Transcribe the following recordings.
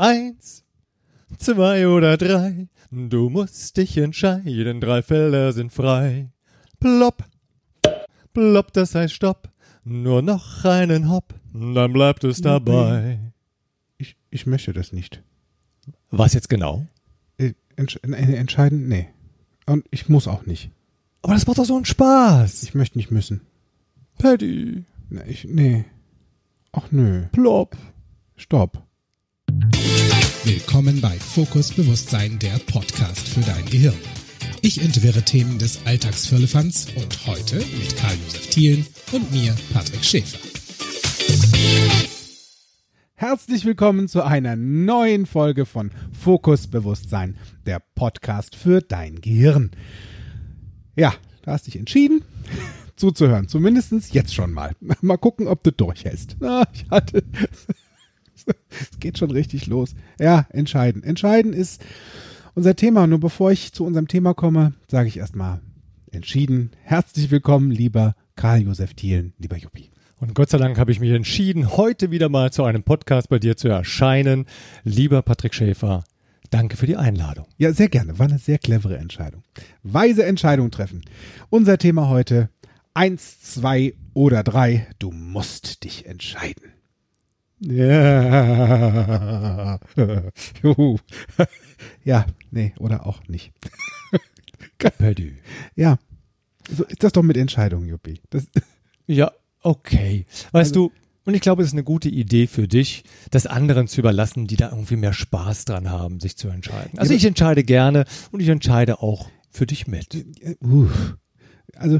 Eins, zwei oder drei. Du musst dich entscheiden, drei Felder sind frei. Plopp, plopp, das heißt Stopp. Nur noch einen Hopp, dann bleibt es dabei. Ich, ich möchte das nicht. Was jetzt genau? Äh, entsch äh, entscheiden, nee. Und ich muss auch nicht. Aber das macht doch so einen Spaß. Ich möchte nicht müssen. Paddy. Nee, ich, nee. Ach nö. Plopp. Stopp. Willkommen bei Fokus Bewusstsein, der Podcast für dein Gehirn. Ich entwirre Themen des Alltagsfirlefanz und heute mit Karl-Josef Thielen und mir, Patrick Schäfer. Herzlich willkommen zu einer neuen Folge von Fokus Bewusstsein, der Podcast für dein Gehirn. Ja, du hast dich entschieden, zuzuhören. Zumindest jetzt schon mal. Mal gucken, ob du durchhältst. Na, ich hatte. Es geht schon richtig los. Ja, entscheiden. Entscheiden ist unser Thema. Nur bevor ich zu unserem Thema komme, sage ich erstmal entschieden. Herzlich willkommen, lieber Karl-Josef Thielen, lieber Juppie. Und Gott sei Dank habe ich mich entschieden, heute wieder mal zu einem Podcast bei dir zu erscheinen. Lieber Patrick Schäfer, danke für die Einladung. Ja, sehr gerne. War eine sehr clevere Entscheidung. Weise Entscheidung treffen. Unser Thema heute, eins, zwei oder drei. Du musst dich entscheiden. Ja. Juhu. ja, nee, oder auch nicht. Ja. So ist das doch mit Entscheidungen, Juppie. Das ja, okay. Weißt also, du, und ich glaube, es ist eine gute Idee für dich, das anderen zu überlassen, die da irgendwie mehr Spaß dran haben, sich zu entscheiden. Also ich entscheide gerne und ich entscheide auch für dich mit. Also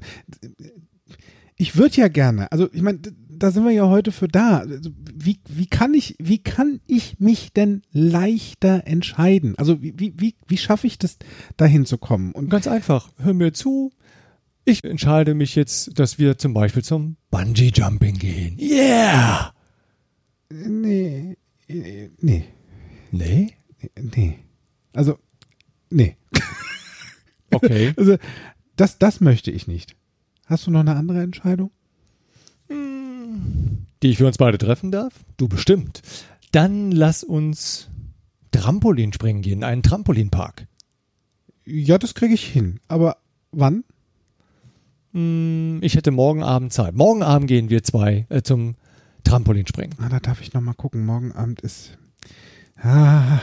ich würde ja gerne, also ich meine, da sind wir ja heute für da. Also, wie, wie kann ich, wie kann ich mich denn leichter entscheiden? Also wie, wie, wie schaffe ich das, dahin zu kommen? Und ganz einfach, hör mir zu. Ich entscheide mich jetzt, dass wir zum Beispiel zum Bungee Jumping gehen. Yeah! Nee. Nee. Nee? Nee. Also, nee. Okay. Also, das, das möchte ich nicht. Hast du noch eine andere Entscheidung? Die ich für uns beide treffen darf? Du bestimmt. Dann lass uns Trampolin springen gehen, einen Trampolinpark. Ja, das kriege ich hin. Aber wann? Hm, ich hätte morgen Abend Zeit. Morgen Abend gehen wir zwei äh, zum Trampolinspringen. Ah, da darf ich noch mal gucken. Morgen Abend ist. Ah,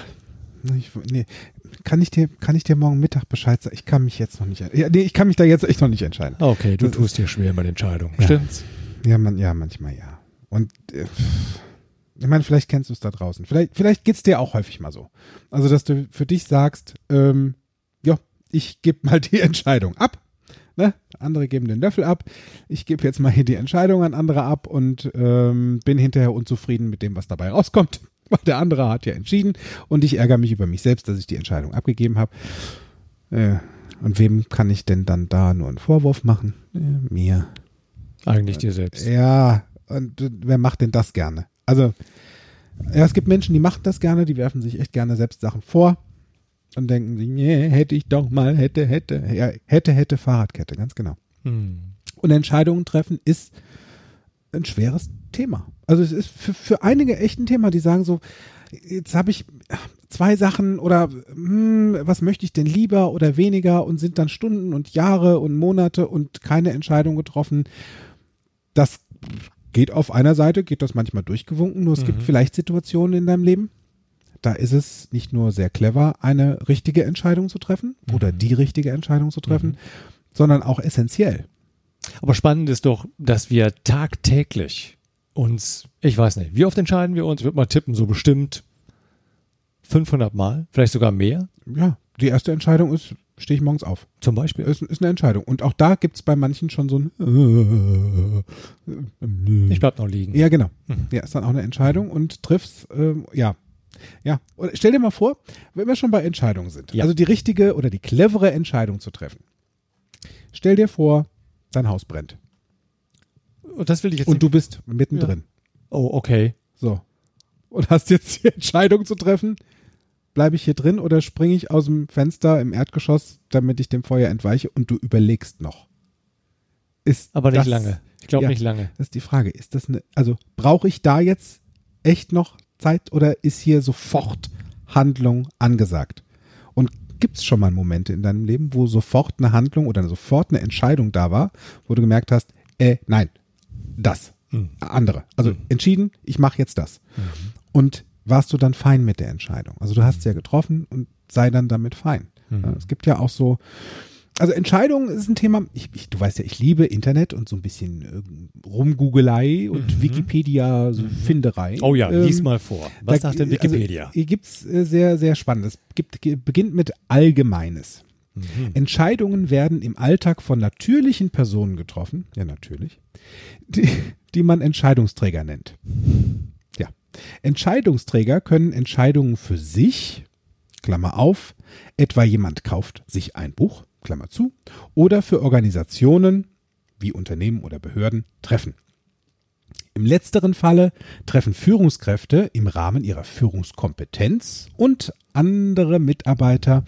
ich, nee. Kann ich dir, kann ich dir morgen Mittag Bescheid sagen? Ich kann mich jetzt noch nicht, ja, nee, ich kann mich da jetzt echt noch nicht entscheiden. Okay, du das tust ist, dir schwer mit Entscheidungen. Ja. Stimmt's? Ja, man, ja, manchmal ja. Und äh, ich meine, vielleicht kennst du es da draußen. Vielleicht, vielleicht geht's dir auch häufig mal so. Also, dass du für dich sagst, ähm, ja, ich gebe mal die Entscheidung ab. Ne? Andere geben den Löffel ab. Ich gebe jetzt mal hier die Entscheidung an andere ab und ähm, bin hinterher unzufrieden mit dem, was dabei rauskommt. Weil der andere hat ja entschieden und ich ärgere mich über mich selbst, dass ich die Entscheidung abgegeben habe. Äh, und wem kann ich denn dann da nur einen Vorwurf machen? Äh, mir. Eigentlich dir selbst. Ja, und wer macht denn das gerne? Also, ja, es gibt Menschen, die machen das gerne, die werfen sich echt gerne selbst Sachen vor und denken sich, nee, hätte ich doch mal, hätte, hätte, ja, hätte, hätte Fahrradkette, ganz genau. Hm. Und Entscheidungen treffen ist ein schweres Thema. Also es ist für, für einige echt ein Thema, die sagen so, jetzt habe ich zwei Sachen oder hm, was möchte ich denn lieber oder weniger und sind dann Stunden und Jahre und Monate und keine Entscheidung getroffen das geht auf einer Seite, geht das manchmal durchgewunken, nur es mhm. gibt vielleicht Situationen in deinem Leben, da ist es nicht nur sehr clever, eine richtige Entscheidung zu treffen mhm. oder die richtige Entscheidung zu treffen, mhm. sondern auch essentiell. Aber spannend ist doch, dass wir tagtäglich uns, ich weiß nicht, wie oft entscheiden wir uns? Ich würde mal tippen, so bestimmt 500 Mal, vielleicht sogar mehr. Ja, die erste Entscheidung ist, stehe ich morgens auf. Zum Beispiel. Ist, ist eine Entscheidung. Und auch da gibt es bei manchen schon so ein Ich bleib noch liegen. Ja, genau. Mhm. Ja, ist dann auch eine Entscheidung und triffst, ähm, ja. Ja, und stell dir mal vor, wenn wir schon bei Entscheidungen sind, ja. also die richtige oder die clevere Entscheidung zu treffen. Stell dir vor, dein Haus brennt. Und das will ich jetzt. Und du bist mittendrin. Ja. Oh, okay. So. Und hast jetzt die Entscheidung zu treffen, bleibe ich hier drin oder springe ich aus dem Fenster im Erdgeschoss, damit ich dem Feuer entweiche und du überlegst noch. Ist Aber nicht das, lange. Ich glaube ja, nicht lange. Das ist die Frage. Ist das eine, also brauche ich da jetzt echt noch Zeit oder ist hier sofort Handlung angesagt? Und gibt es schon mal Momente in deinem Leben, wo sofort eine Handlung oder sofort eine Entscheidung da war, wo du gemerkt hast, äh, nein, das, Mhm. andere. Also entschieden, ich mache jetzt das. Und warst du dann fein mit der Entscheidung? Also du hast sie ja getroffen und sei dann damit fein. Ja, es gibt ja auch so, also Entscheidungen ist ein Thema, ich, ich, du weißt ja, ich liebe Internet und so ein bisschen äh, Rumgoogelei und Wikipedia, so Finderei. Oh ja, lies Ähm, mal vor. Was da- sagt denn Wikipedia? Also, hier gibt's äh, sehr, sehr spannend. Es gibt, beginnt mit Allgemeines. Mhm. Entscheidungen werden im Alltag von natürlichen Personen getroffen, ja natürlich, die, die man Entscheidungsträger nennt. Entscheidungsträger können Entscheidungen für sich, Klammer auf, etwa jemand kauft sich ein Buch, Klammer zu, oder für Organisationen wie Unternehmen oder Behörden treffen. Im letzteren Falle treffen Führungskräfte im Rahmen ihrer Führungskompetenz und andere Mitarbeiter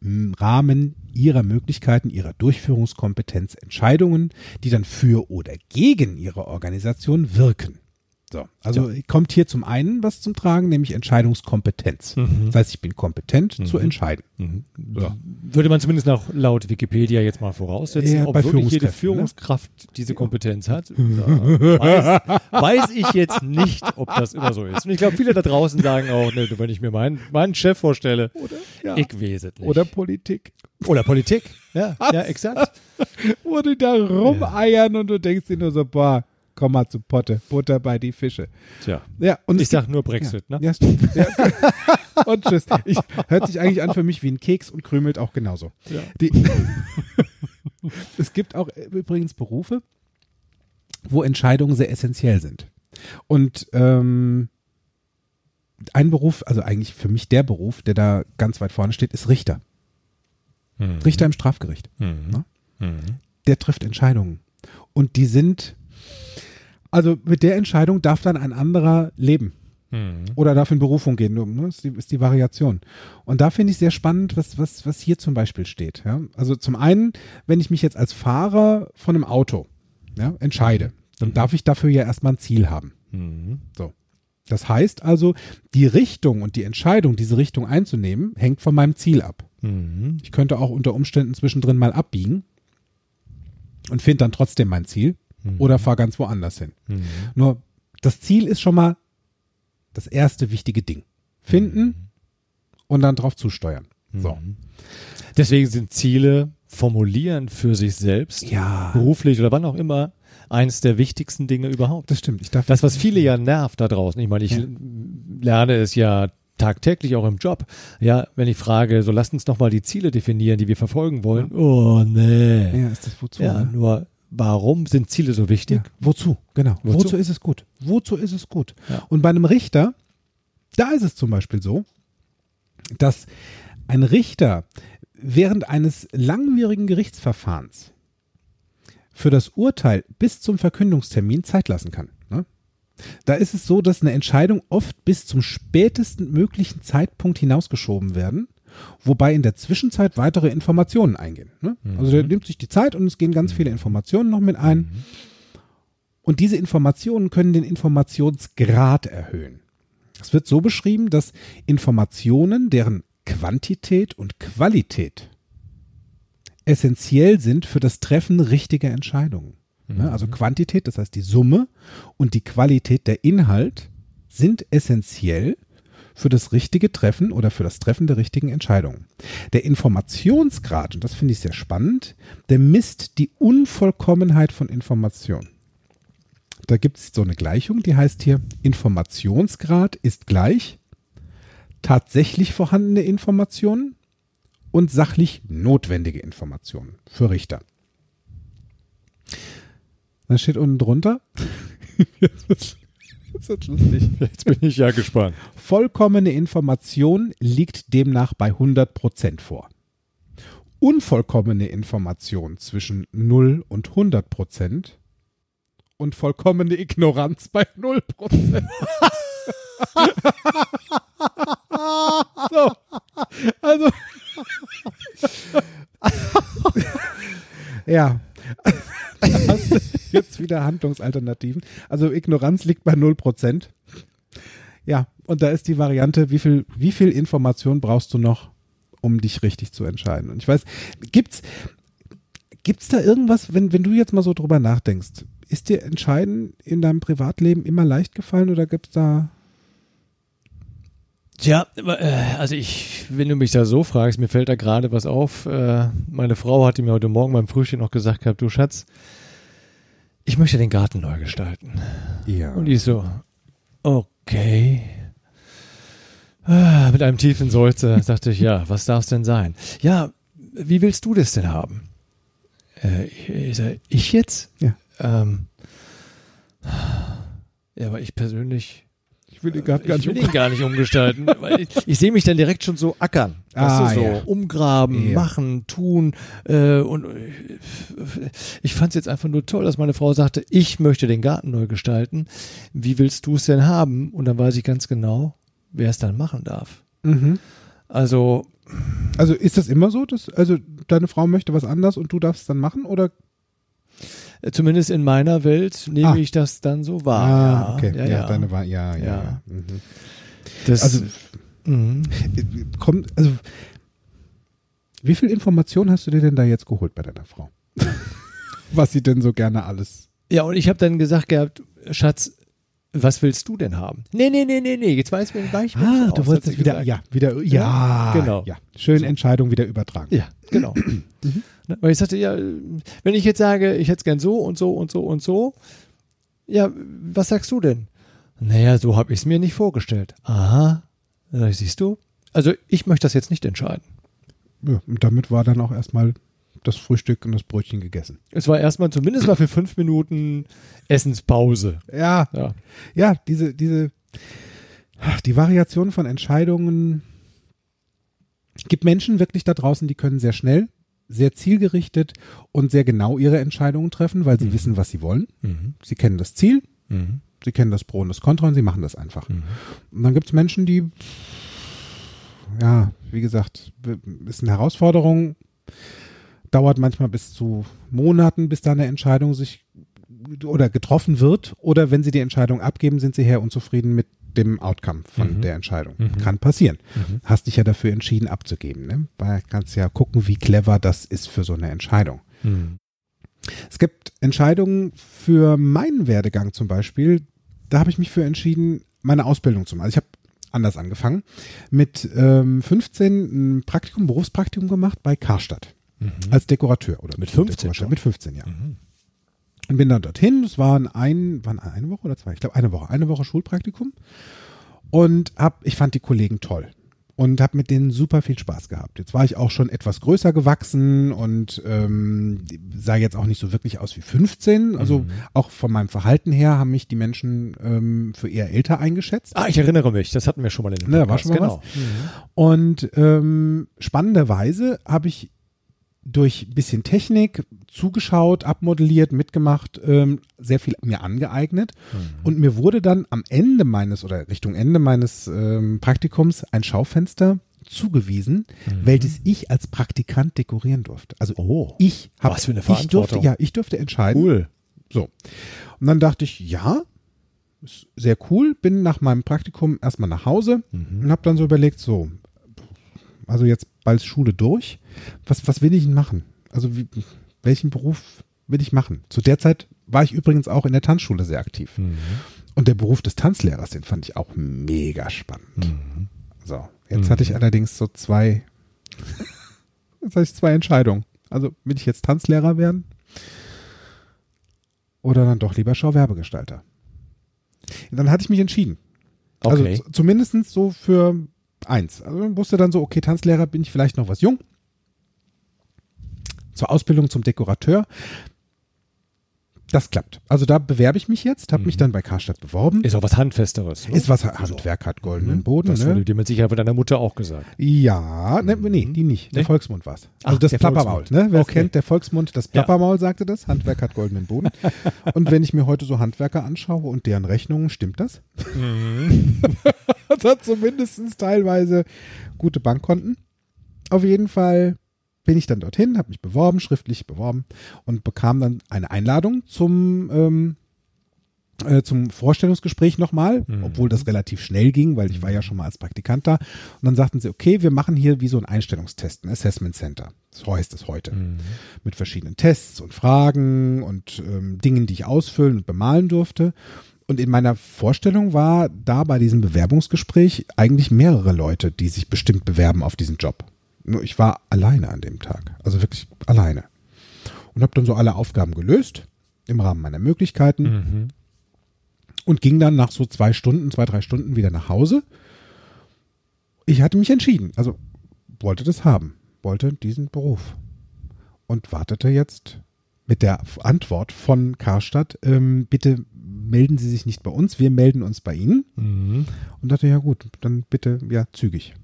im Rahmen ihrer Möglichkeiten, ihrer Durchführungskompetenz Entscheidungen, die dann für oder gegen ihre Organisation wirken. So, also kommt hier zum einen was zum Tragen, nämlich Entscheidungskompetenz. Das heißt, ich bin kompetent zu entscheiden. Mhm. So. Würde man zumindest nach laut Wikipedia jetzt mal voraussetzen, Ja, ob wirklich jede Führungskräften, ne? Führungskraft diese Kompetenz hat. Weiß, weiß ich jetzt nicht, ob das immer so ist. Und ich glaube, viele da draußen sagen auch, ne, wenn ich mir meinen, meinen Chef vorstelle, ja. ich weiß es nicht. Oder Politik. Oder Politik. Ja, ja, exakt. Wo die da rumeiern und du denkst dir nur so, boah, komm mal zu Potte, Butter bei die Fische. Tja. Ja, und Ich gibt- sag nur Brexit, ja, ne? Ja, stimmt. Ja. und tschüss. Ich, hört sich eigentlich an für mich wie ein Keks und krümelt auch genauso. Ja. Die, es gibt auch übrigens Berufe, wo Entscheidungen sehr essentiell sind. Und ähm, ein Beruf, also eigentlich für mich der Beruf, der da ganz weit vorne steht, ist Richter. Mhm. Richter im Strafgericht. Mhm. Ne? Mhm. Der trifft Entscheidungen. Und die sind, also mit der Entscheidung darf dann ein anderer leben Mhm. oder darf in Berufung gehen. Ne? Ist, die, ist die Variation. Und da finde ich sehr spannend, was, was, was hier zum Beispiel steht. Ja? Also zum einen, wenn ich mich jetzt als Fahrer von einem Auto ja, entscheide, dann darf ich dafür ja erstmal ein Ziel haben. Mhm. So. Das heißt also, die Richtung und die Entscheidung, diese Richtung einzunehmen, hängt von meinem Ziel ab. Mhm. Ich könnte auch unter Umständen zwischendrin mal abbiegen und finde dann trotzdem mein Ziel oder fahre ganz woanders hin. Mhm. Nur das Ziel ist schon mal das erste wichtige Ding. Finden und dann drauf zusteuern. So. Deswegen sind Ziele formulieren für sich selbst, Ja. beruflich oder wann auch immer, eines der wichtigsten Dinge überhaupt. Das stimmt. Ich darf Das, was viele ja nervt da draußen. Ich meine, ich Ja. lerne es ja tagtäglich auch im Job. Ja, wenn ich frage, so lasst uns noch mal die Ziele definieren, die wir verfolgen wollen. Oh, nee. ja, ist das wozu? Ja, ne? nur warum sind Ziele so wichtig? Ja, wozu? Genau. Wozu? Wozu? ist es gut? Wozu ist es gut? Ja. Und bei einem Richter, da ist es zum Beispiel so, dass ein Richter während eines langwierigen Gerichtsverfahrens für das Urteil bis zum Verkündungstermin Zeit lassen kann. Ne? Da ist es so, dass eine Entscheidung oft bis zum spätesten möglichen Zeitpunkt hinausgeschoben werden, wobei in der Zwischenzeit weitere Informationen eingehen. Ne? Also der nimmt sich die Zeit und es gehen ganz viele Informationen noch mit ein. Und diese Informationen können den Informationsgrad erhöhen. Es wird so beschrieben, dass Informationen, deren Quantität und Qualität essentiell sind für das Treffen richtiger Entscheidungen. Ne, Also Quantität, das heißt die Summe und die Qualität der Inhalt sind essentiell für das richtige Treffen oder für das Treffen der richtigen Entscheidungen. Der Informationsgrad, und das finde ich sehr spannend, der misst die Unvollkommenheit von Information. Da gibt es so eine Gleichung, die heißt hier, Informationsgrad ist gleich tatsächlich vorhandene Informationen und sachlich notwendige Informationen für Richter. Da steht unten drunter, jetzt wird's lustig. Jetzt bin ich ja gespannt. Vollkommene Information liegt demnach bei 100% vor. Unvollkommene Information zwischen 0 und 100% und vollkommene Ignoranz bei 0%. so, also. ja. Da hast du jetzt wieder Handlungsalternativen. Also Ignoranz liegt bei 0%. Ja, und da ist die Variante, wie viel, wie viel Information brauchst du noch, um dich richtig zu entscheiden? Und ich weiß, gibt's, gibt's da irgendwas, wenn, wenn du jetzt mal so drüber nachdenkst, ist dir Entscheiden in deinem Privatleben immer leicht gefallen oder gibt's da Tja, äh, also ich, wenn du mich da so fragst, mir fällt da gerade was auf. Äh, meine Frau hatte mir heute Morgen beim Frühstück noch gesagt gehabt, du Schatz, ich möchte den Garten neu gestalten. Ja. Und ich so, okay. Ah, Mit einem tiefen Seufzer sagte ich, ja, was darf es denn sein? Ja, wie willst du das denn haben? Äh, ich, ich, sag, ich jetzt? Ja. Ähm, ja, aber ich persönlich Ich will den gar ich nicht will ihn gar nicht umgestalten, weil ich, ich sehe mich dann direkt schon so ackern. Ah, so ja. umgraben, Ja. machen, tun. Äh, und ich fand es jetzt einfach nur toll, dass meine Frau sagte, ich möchte den Garten neu gestalten. Wie willst du es denn haben? Und dann weiß ich ganz genau, wer es dann machen darf. Mhm. Also, Also ist das immer so, dass also deine Frau möchte was anders und du darfst es dann machen oder? Zumindest in meiner Welt nehme Ah. ich das dann so wahr. Ah, okay. Ja, Ja, ja. deine ja. Ja. ja. Mhm. Das, Also mhm. kommt also wie viel Information hast du dir denn da jetzt geholt bei deiner Frau? was sie denn so gerne alles Ja, und ich habe dann gesagt gehabt, Schatz, was willst du denn haben? Nee, nee, nee, nee, nee, jetzt weiß mir gleich. Ah, aus, du wolltest es wieder, gesagt. ja, wieder, ja, genau. Ja, schön So. Entscheidung wieder übertragen. Ja, genau. Ne, Weil ich sagte, ja, wenn ich jetzt sage, ich hätte es gern so und so und so und so, ja, was sagst du denn? Naja, so habe ich es mir nicht vorgestellt. Aha, siehst du. Also ich möchte das jetzt nicht entscheiden. Ja, und damit war dann auch erstmal das Frühstück und das Brötchen gegessen. Es war erstmal zumindest mal für fünf Minuten Essenspause. Ja, Ja. ja, diese, diese, die Variation von Entscheidungen gibt Menschen wirklich da draußen, die können sehr schnell, sehr zielgerichtet und sehr genau ihre Entscheidungen treffen, weil sie wissen, was sie wollen. Mhm. Sie kennen das Ziel, Mhm. sie kennen das Pro und das Contra und sie machen das einfach. Mhm. Und dann gibt es Menschen, die, ja, wie gesagt, ist eine Herausforderung, dauert manchmal bis zu Monaten, bis da eine Entscheidung sich oder getroffen wird. Oder wenn sie die Entscheidung abgeben, sind sie her unzufrieden mit dem Outcome von Mhm. der Entscheidung. Mhm. Kann passieren. Mhm. Hast dich ja dafür entschieden abzugeben. Ne? Weil kannst ja gucken, wie clever das ist für so eine Entscheidung. Mhm. Es gibt Entscheidungen für meinen Werdegang zum Beispiel. Da habe ich mich für entschieden, meine Ausbildung zu machen. Also ich habe anders angefangen. Mit ähm, 15 ein Praktikum, Berufspraktikum gemacht bei Karstadt Mhm. als Dekorateur. Oder Mit 15 Dekorateur. schon? Mit 15, ja. Mhm. Und bin dann dorthin. Es waren ein, waren eine Woche oder zwei? Ich glaube eine Woche. Eine Woche Schulpraktikum. Und hab, ich fand die Kollegen toll. Und habe mit denen super viel Spaß gehabt. Jetzt war ich auch schon etwas größer gewachsen und ähm, sah jetzt auch nicht so wirklich aus wie 15. Also Mhm. auch von meinem Verhalten her haben mich die Menschen ähm, für eher älter eingeschätzt. Ah, ich erinnere mich, das hatten wir schon mal in dem Ne, da war Podcast. schon mal genau. Mhm. Und ähm, spannenderweise habe ich durch ein bisschen Technik zugeschaut, abmodelliert, mitgemacht, ähm, sehr viel mir angeeignet. Mhm. Und mir wurde dann am Ende meines oder Richtung Ende meines ähm, Praktikums ein Schaufenster zugewiesen, Mhm. welches ich als Praktikant dekorieren durfte. Also Oh, ich habe Was für eine ich durfte, Verantwortung. ja, ich durfte entscheiden. cool. So. Und dann dachte ich, ja, ist sehr cool, bin nach meinem Praktikum erstmal nach Hause Mhm. und habe dann so überlegt, so, also jetzt bald Schule durch, was, was will ich denn machen? Also wie, welchen Beruf will ich machen? Zu der Zeit war ich übrigens auch in der Tanzschule sehr aktiv. Mhm. Und der Beruf des Tanzlehrers, den fand ich auch mega spannend. Mhm. So, jetzt Mhm. hatte ich allerdings so zwei, jetzt hatte ich zwei Entscheidungen. Also will ich jetzt Tanzlehrer werden oder dann doch lieber Schauwerbegestalter? Dann hatte ich mich entschieden. Also Okay. z- zumindest so für eins. Also wusste dann so, okay, Tanzlehrer bin ich vielleicht noch was jung. Zur Ausbildung zum Dekorateur. Das klappt. Also da bewerbe ich mich jetzt, habe mich Mhm. dann bei Karstadt beworben. Ist auch was Handfesteres. Ne? Ist was Handwerk hat goldenen Mhm. Boden. Das ne? wurde dir mit Sicherheit von deiner Mutter auch gesagt. Ja, ne, nee, die nicht. Der Nee? Volksmund war's. Also Ach, das der Plappermaul, ne? Wer es Okay. kennt, der Volksmund, das Ja. Plappermaul sagte das. Handwerk hat goldenen Boden. und wenn ich mir heute so Handwerker anschaue und deren Rechnungen, stimmt das? Das hat zumindest teilweise gute Bankkonten. Auf jeden Fall bin ich dann dorthin, habe mich beworben, schriftlich beworben und bekam dann eine Einladung zum ähm, äh, zum Vorstellungsgespräch nochmal, Mhm. obwohl das relativ schnell ging, weil ich war ja schon mal als Praktikant da. Und dann sagten sie, okay, wir machen hier wie so ein Einstellungstest, ein Assessment Center. So heißt es heute. Mhm. Mit verschiedenen Tests und Fragen und ähm, Dingen, die ich ausfüllen und bemalen durfte. Und in meiner Vorstellung war da bei diesem Bewerbungsgespräch eigentlich mehrere Leute, die sich bestimmt bewerben auf diesen Job. Nur ich war alleine an dem Tag. Also wirklich alleine. Und habe dann so alle Aufgaben gelöst im Rahmen meiner Möglichkeiten Mhm. und ging dann nach so zwei Stunden, zwei, drei Stunden wieder nach Hause. Ich hatte mich entschieden, also wollte das haben, wollte diesen Beruf und wartete jetzt mit der Antwort von Karstadt, ähm, bitte melden Sie sich nicht bei uns, wir melden uns bei Ihnen. Mhm. Und dachte, ja gut, dann bitte, ja, zügig.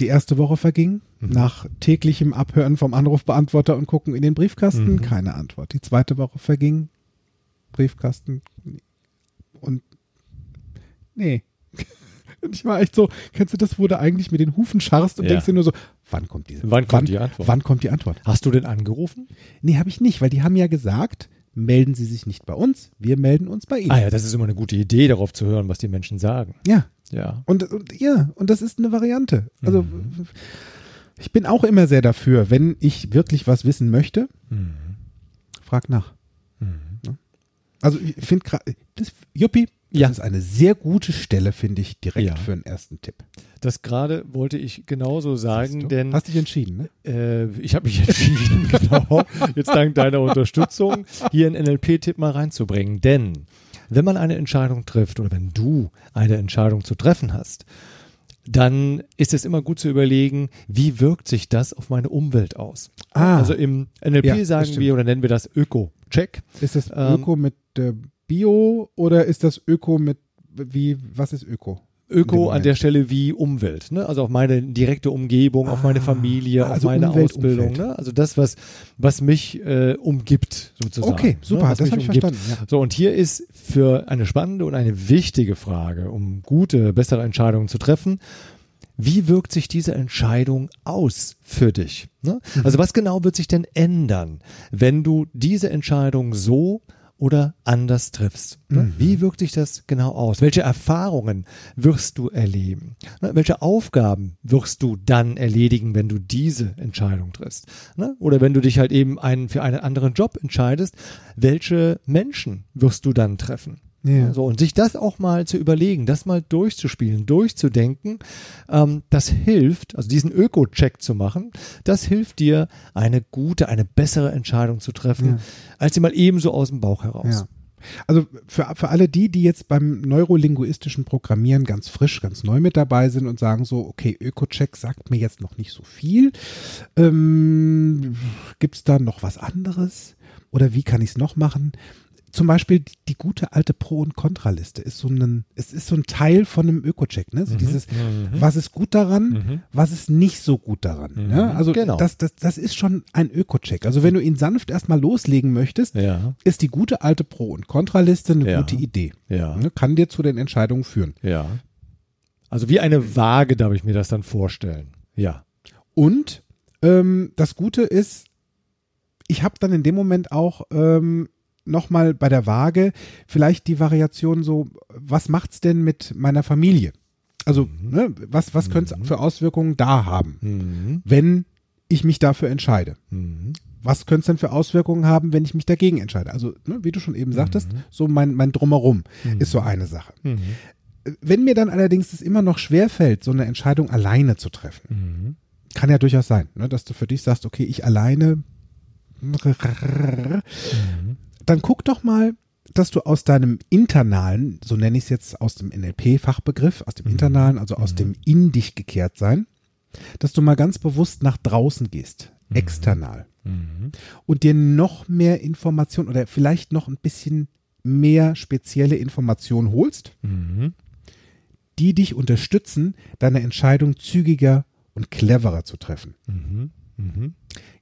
Die erste Woche verging, nach täglichem Abhören vom Anrufbeantworter und gucken in den Briefkasten, Mhm. keine Antwort. Die zweite Woche verging, Briefkasten und nee. Und ich war echt so, kennst du das, wo du eigentlich mit den Hufen scharrst und Ja. denkst dir nur so, wann kommt diese Wann kommt die Antwort? Wann kommt die Antwort? Hast du denn angerufen? Nee, habe ich nicht, weil die haben ja gesagt, melden Sie sich nicht bei uns, wir melden uns bei Ihnen. Ah ja, das ist immer eine gute Idee, darauf zu hören, was die Menschen sagen. Ja, Ja. Und, und ja, und das ist eine Variante. Also Mhm. ich bin auch immer sehr dafür, wenn ich wirklich was wissen möchte, Mhm. frag nach. Mhm. Also ich finde gerade, das Juppie, das Ja. ist eine sehr gute Stelle, finde ich, direkt Ja. für einen ersten Tipp. Das gerade wollte ich genauso sagen, du? denn Hast dich entschieden, ne? Äh, ich habe mich entschieden, genau, jetzt dank deiner Unterstützung, hier einen NLP-Tipp mal reinzubringen. Denn wenn man eine Entscheidung trifft oder wenn du eine Entscheidung zu treffen hast, dann ist es immer gut zu überlegen, wie wirkt sich das auf meine Umwelt aus. Ah. Also im NLP Ja, sagen wir oder nennen wir das Öko-Check. Ist das Ähm, Öko mit äh, Bio oder ist das Öko mit wie, was ist Öko? Öko an der Stelle wie Umwelt, ne? also auf meine direkte Umgebung, auf meine Ah, Familie, also auf meine Umwelt, Ausbildung, Umfeld. ne? also das, was, was mich äh, umgibt sozusagen. Okay, super, ne? das mich habe ich umgibt. verstanden. Ja. So, und hier ist für eine spannende und eine wichtige Frage, um gute, bessere Entscheidungen zu treffen, wie wirkt sich diese Entscheidung aus für dich? Ne? Mhm. Also was genau wird sich denn ändern, wenn du diese Entscheidung so oder anders triffst? Ne? Mhm. Wie wirkt sich das genau aus? Welche Erfahrungen wirst du erleben? Ne? Welche Aufgaben wirst du dann erledigen, wenn du diese Entscheidung triffst? Ne? Oder wenn du dich halt eben einen, für einen anderen Job entscheidest, welche Menschen wirst du dann treffen? Ja. So, und sich das auch mal zu überlegen, das mal durchzuspielen, durchzudenken, ähm, das hilft, also diesen Öko-Check zu machen, das hilft dir, eine gute, eine bessere Entscheidung zu treffen, Ja. als sie mal ebenso aus dem Bauch heraus. Ja. Also für, für alle die, die jetzt beim neurolinguistischen Programmieren ganz frisch, ganz neu mit dabei sind und sagen so, okay, Öko-Check sagt mir jetzt noch nicht so viel. Ähm, Gibt es da noch was anderes? Oder wie kann ich es noch machen? Zum Beispiel die, die gute alte Pro- und Kontraliste ist so ein, es ist so ein Teil von einem Öko-Check, ne? So dieses, Mhm. was ist gut daran, Mhm. was ist nicht so gut daran. Mhm. Ja? Also Genau. das, das, das ist schon ein Öko-Check. Also wenn du ihn sanft erstmal loslegen möchtest, Ja, ist die gute alte Pro- und Kontraliste eine Ja. gute Idee. ja, Ne? Kann dir zu den Entscheidungen führen. ja. Also wie eine Waage darf ich mir das dann vorstellen. Ja. Und ähm, das Gute ist, ich habe dann in dem Moment auch ähm, nochmal bei der Waage vielleicht die Variation so, was macht's denn mit meiner Familie? Also, ne, was, was könnte es für Auswirkungen da haben, Mhm. wenn ich mich dafür entscheide? Mhm. Was könnte es denn für Auswirkungen haben, wenn ich mich dagegen entscheide? Also, ne, wie du schon eben sagtest, so mein, mein Drumherum ist so eine Sache. Mhm. Wenn mir dann allerdings es immer noch schwerfällt, so eine Entscheidung alleine zu treffen, Mhm. kann ja durchaus sein, ne, dass du für dich sagst, okay, ich alleine, dann guck doch mal, dass du aus deinem internalen, so nenne ich es jetzt aus dem NLP-Fachbegriff, aus dem internalen, also aus dem in dich gekehrt sein, dass du mal ganz bewusst nach draußen gehst, external Mhm. und dir noch mehr Information oder vielleicht noch ein bisschen mehr spezielle Informationen holst, Mhm. die dich unterstützen, deine Entscheidung zügiger und cleverer zu treffen.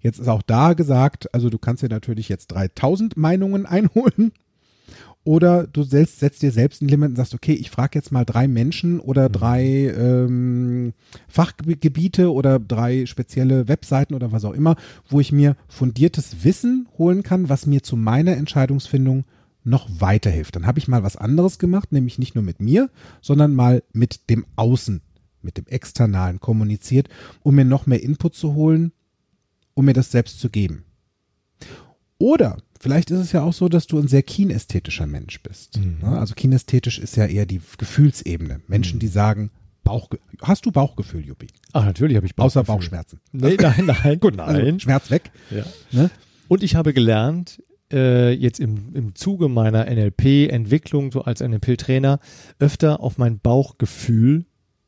Mhm. Mhm. Jetzt ist auch da gesagt, also du kannst dir natürlich jetzt 3000 Meinungen einholen oder du setzt, setzt dir selbst ein Limit und sagst, okay, ich frage jetzt mal drei Menschen oder drei ähm, Fachgebiete oder drei spezielle Webseiten oder was auch immer, wo ich mir fundiertes Wissen holen kann, was mir zu meiner Entscheidungsfindung noch weiterhilft. Dann habe ich mal was anderes gemacht, nämlich nicht nur mit mir, sondern mal mit dem Außen, mit dem Externalen kommuniziert, um mir noch mehr Input zu holen, um mir das selbst zu geben. Oder vielleicht ist es ja auch so, dass du ein sehr kinästhetischer Mensch bist. Mhm. Ne? Also kinästhetisch ist ja eher die Gefühlsebene. Menschen, die sagen, Bauch, hast du Bauchgefühl, Juppie? Ach, natürlich habe ich Außer Bauchgefühl. Bauchschmerzen. Nee, nein, nein. Gut, also nein. Schmerz weg. Ja. Ne? Und ich habe gelernt, äh, jetzt im, im Zuge meiner NLP-Entwicklung, so als NLP-Trainer, öfter auf mein Bauchgefühl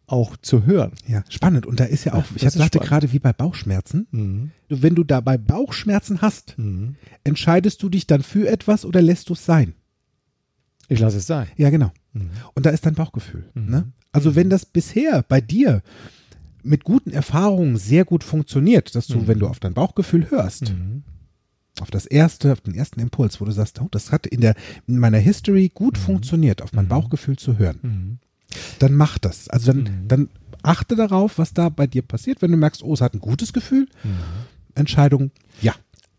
auch zu hören. Ja, spannend. Und da ist ja auch, ich sagte spannend. gerade wie bei Bauchschmerzen, Mhm. du- wenn du dabei Bauchschmerzen hast, Mhm. entscheidest du dich dann für etwas oder lässt du es sein? Ich lasse es sein. Ja, genau. Mhm. Und da ist dein Bauchgefühl. Mhm. Ne? Also wenn das bisher bei dir mit guten Erfahrungen sehr gut funktioniert, dass du, Mhm. wenn du auf dein Bauchgefühl hörst, Mhm. auf das erste, auf den ersten Impuls, wo du sagst, oh, das hat in der in meiner History gut funktioniert, auf mein. Bauchgefühl zu hören. Dann mach das. Also dann, Mhm. dann achte darauf, was da bei dir passiert. Wenn du merkst, oh, es hat ein gutes Gefühl, Mhm. Entscheidung, ja.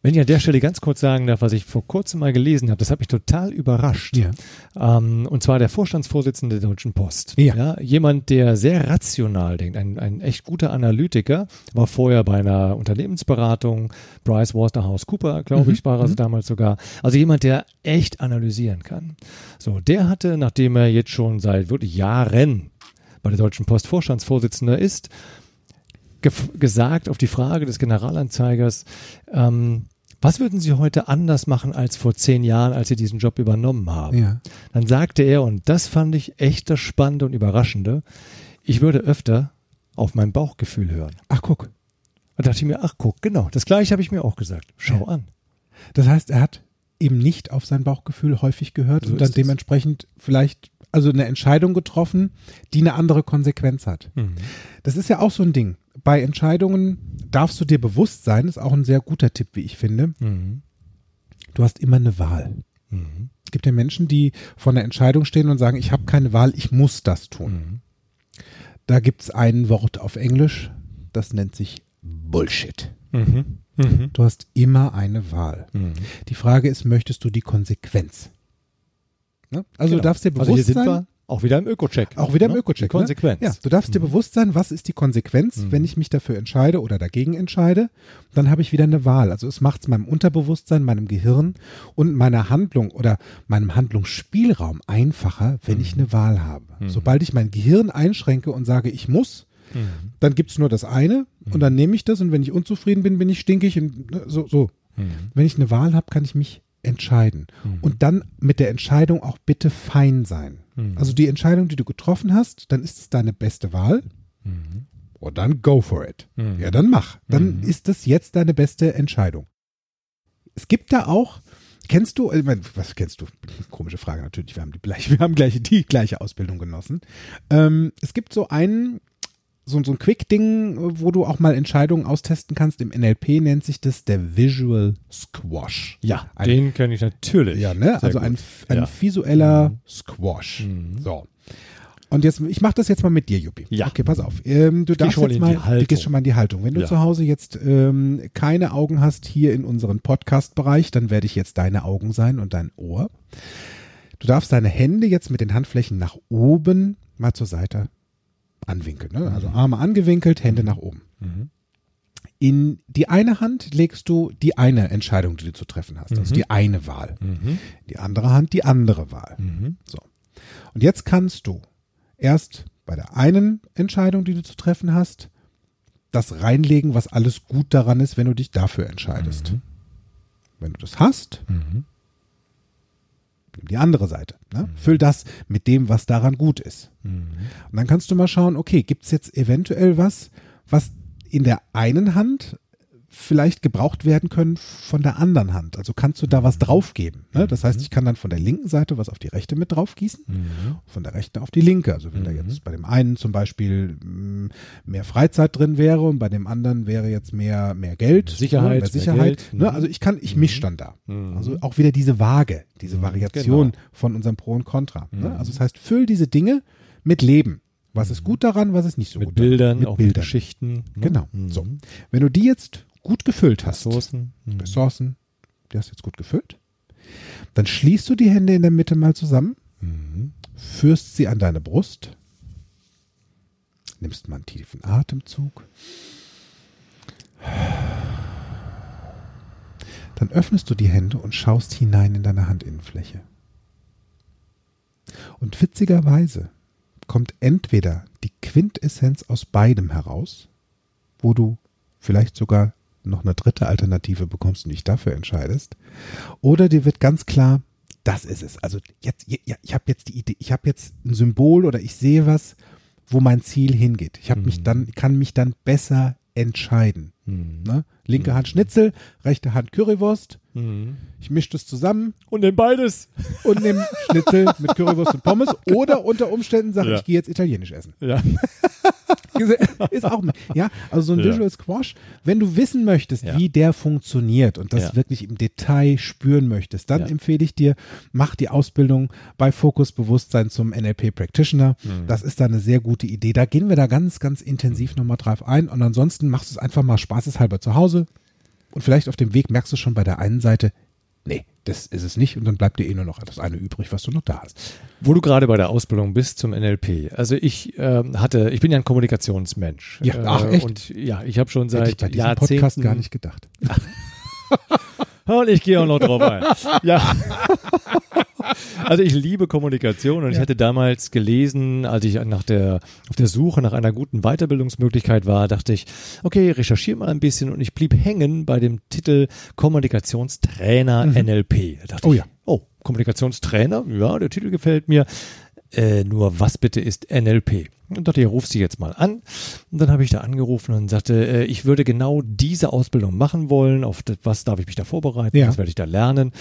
Wenn ich an der Stelle ganz kurz sagen darf, was ich vor kurzem mal gelesen habe, das hat mich total überrascht. Ja. Ähm, und zwar der Vorstandsvorsitzende der Deutschen Post. Ja. jemand, der sehr rational denkt, ein, ein echt guter Analytiker, war vorher bei einer Unternehmensberatung, Bryce Waterhouse Cooper, glaube Mhm, ich, war er mhm. damals sogar. Also jemand, der echt analysieren kann. So, der hatte, nachdem er jetzt schon seit wirklich Jahren bei der Deutschen Post Vorstandsvorsitzender ist, gesagt auf die Frage des Generalanzeigers, ähm, was würden Sie heute anders machen als vor zehn Jahren, als Sie diesen Job übernommen haben? Ja. Dann sagte er, und das fand ich echt das Spannende und Überraschende, ich würde öfter auf mein Bauchgefühl hören. Ach, guck. Da dachte ich mir, ach guck, genau, das gleiche habe ich mir auch gesagt. Schau an. Das heißt, er hat eben nicht auf sein Bauchgefühl häufig gehört So und dann dementsprechend vielleicht also eine Entscheidung getroffen, die eine andere Konsequenz hat. Das ist ja auch so ein Ding. Bei Entscheidungen darfst du dir bewusst sein, ist auch ein sehr guter Tipp, wie ich finde. Mhm. Du hast immer eine Wahl. Mhm. Es gibt ja Menschen, die vor einer Entscheidung stehen und sagen, ich habe keine Wahl, ich muss das tun. Mhm. Da gibt es ein Wort auf Englisch, das nennt sich Bullshit. Mhm. Mhm. Du hast immer eine Wahl. Mhm. Die Frage ist, möchtest du die Konsequenz? Ne? Also Genau. du darfst dir Also hier bewusst sind sein, auch wieder im Öko-Check. auch wieder im Ne? Öko-Check. Die Konsequenz. Ne? Ja, du darfst dir Mhm. bewusst sein, was ist die Konsequenz, Mhm. wenn ich mich dafür entscheide oder dagegen entscheide. Dann habe ich wieder eine Wahl. Also es macht es meinem Unterbewusstsein, meinem Gehirn und meiner Handlung oder meinem Handlungsspielraum einfacher, wenn ich eine Wahl habe. Mhm. Sobald ich mein Gehirn einschränke und sage, ich muss, Mhm. dann gibt es nur das eine und dann nehme ich das und wenn ich unzufrieden bin, bin ich stinkig und ne, so. so. Mhm. Wenn ich eine Wahl habe, kann ich mich entscheiden. Mhm. Und dann mit der Entscheidung auch bitte fein sein. Mhm. Also die Entscheidung, die du getroffen hast, dann ist es deine beste Wahl. Mhm. Oh, dann go for it. Mhm. Ja, dann mach. Dann Mhm. ist das jetzt deine beste Entscheidung. Es gibt da auch, kennst du, meine, was kennst du? Komische Frage natürlich, wir haben die gleiche, wir haben gleich, die gleiche Ausbildung genossen. Ähm, es gibt so einen, so, so ein Quick-Ding, wo du auch mal Entscheidungen austesten kannst. Im NLP nennt sich das der Visual Squash. Ja, Ein- den kenne ich natürlich. Ja, ne? Sehr Also gut. ein, ein Ja. visueller Mhm. Squash. Mhm. So. Und jetzt, ich mache das jetzt mal mit dir, Juppie. Ja. Okay, pass auf. Ähm, du darfst jetzt mal, die du Haltung. gehst schon mal in die Haltung. Wenn du Ja. zu Hause jetzt ähm, keine Augen hast hier in unserem Podcast-Bereich, dann werde ich jetzt deine Augen sein und dein Ohr. Du darfst deine Hände jetzt mit den Handflächen nach oben mal zur Seite anwinkeln. Ne? Also Arme angewinkelt, Hände nach oben. Mhm. In die eine Hand legst du die eine Entscheidung, die du zu treffen hast, also Mhm. die eine Wahl. Mhm. Die andere Hand die andere Wahl. Mhm. So. Und jetzt kannst du erst bei der einen Entscheidung, die du zu treffen hast, das reinlegen, was alles gut daran ist, wenn du dich dafür entscheidest. Mhm. Wenn du das hast, Mhm. Nimm die andere Seite. Ne? Füll das mit dem, was daran gut ist. Mhm. Und dann kannst du mal schauen, okay, gibt es jetzt eventuell was, was in der einen Hand vielleicht gebraucht werden können von der anderen Hand. Also kannst du da was draufgeben. Ne? Das heißt, ich kann dann von der linken Seite was auf die rechte mit draufgießen, Mhm. von der rechten auf die linke. Also wenn da Mhm. jetzt bei dem einen zum Beispiel mh, mehr Freizeit drin wäre und bei dem anderen wäre jetzt mehr, mehr Geld, Sicherheit, ne? mehr mehr Sicherheit. Geld. Ne? Mhm. Also ich kann, ich misch dann da. Mhm. Also auch wieder diese Waage, diese Mhm, Variation genau. von unserem Pro und Contra. Ne? Mhm. Also das heißt, füll diese Dinge mit Leben. Was ist gut daran, was ist nicht so mit gut Bildern, daran. Mit auch mit Bildern. Geschichten. ne? Genau. Mhm. So. Wenn du die jetzt gut gefüllt hast, Ressourcen. Mhm. Ressourcen, die hast du jetzt gut gefüllt, Dann schließt du die Hände in der Mitte mal zusammen, Mhm. führst sie an deine Brust, nimmst mal einen tiefen Atemzug. Dann öffnest du die Hände und schaust hinein in deine Handinnenfläche. Und witzigerweise kommt entweder die Quintessenz aus beidem heraus, wo du vielleicht sogar noch eine dritte Alternative bekommst und dich dafür entscheidest, oder dir wird ganz klar, das ist es. Also jetzt, ja, ich habe jetzt die Idee, ich habe jetzt ein Symbol oder ich sehe was, wo mein Ziel hingeht. Ich habe mich Mhm. dann, kann mich dann besser entscheiden. Mhm. Ne? Linke Hand Schnitzel, rechte Hand Currywurst. Mhm. Ich mische das zusammen Und in beides. und nehme Schnitzel mit Currywurst und Pommes. Oder unter Umständen sage Ja. ich, gehe jetzt italienisch essen. Ja. Ist auch, ja, also so ein Ja. Visual Squash, wenn du wissen möchtest, Ja. wie der funktioniert und das Ja. wirklich im Detail spüren möchtest, dann Ja. empfehle ich dir, mach die Ausbildung bei Fokus Bewusstsein zum NLP Practitioner. Mhm. Das ist da eine sehr gute Idee. Da gehen wir da ganz, ganz intensiv nochmal drauf ein und ansonsten machst du es einfach mal spaßeshalber zu Hause und vielleicht auf dem Weg merkst du schon bei der einen Seite, nee, das ist es nicht und dann bleibt dir eh nur noch das eine übrig, was du noch da hast. Wo du gerade bei der Ausbildung bist zum NLP. Also ich ähm, hatte, ich bin ja ein Kommunikationsmensch. Ja, ach, echt? Und ja, ich habe schon Hätte ich seit bei diesem Jahrzehnten. Podcast gar nicht gedacht. Und ich gehe auch noch drauf ein. Ja. Also ich liebe Kommunikation und ich Ja. hatte damals gelesen, als ich nach der, auf der Suche nach einer guten Weiterbildungsmöglichkeit war, dachte ich, okay, recherchiere mal ein bisschen und ich blieb hängen bei dem Titel Kommunikationstrainer NLP. Da dachte Oh ich, ja. oh, Kommunikationstrainer, ja, der Titel gefällt mir. Äh, nur was bitte ist NLP? Und dachte, ich ruf sie jetzt mal an. Und dann habe ich da angerufen und sagte, äh, ich würde genau diese Ausbildung machen wollen. Auf das, was darf ich mich da vorbereiten? Ja. Was werde ich da lernen?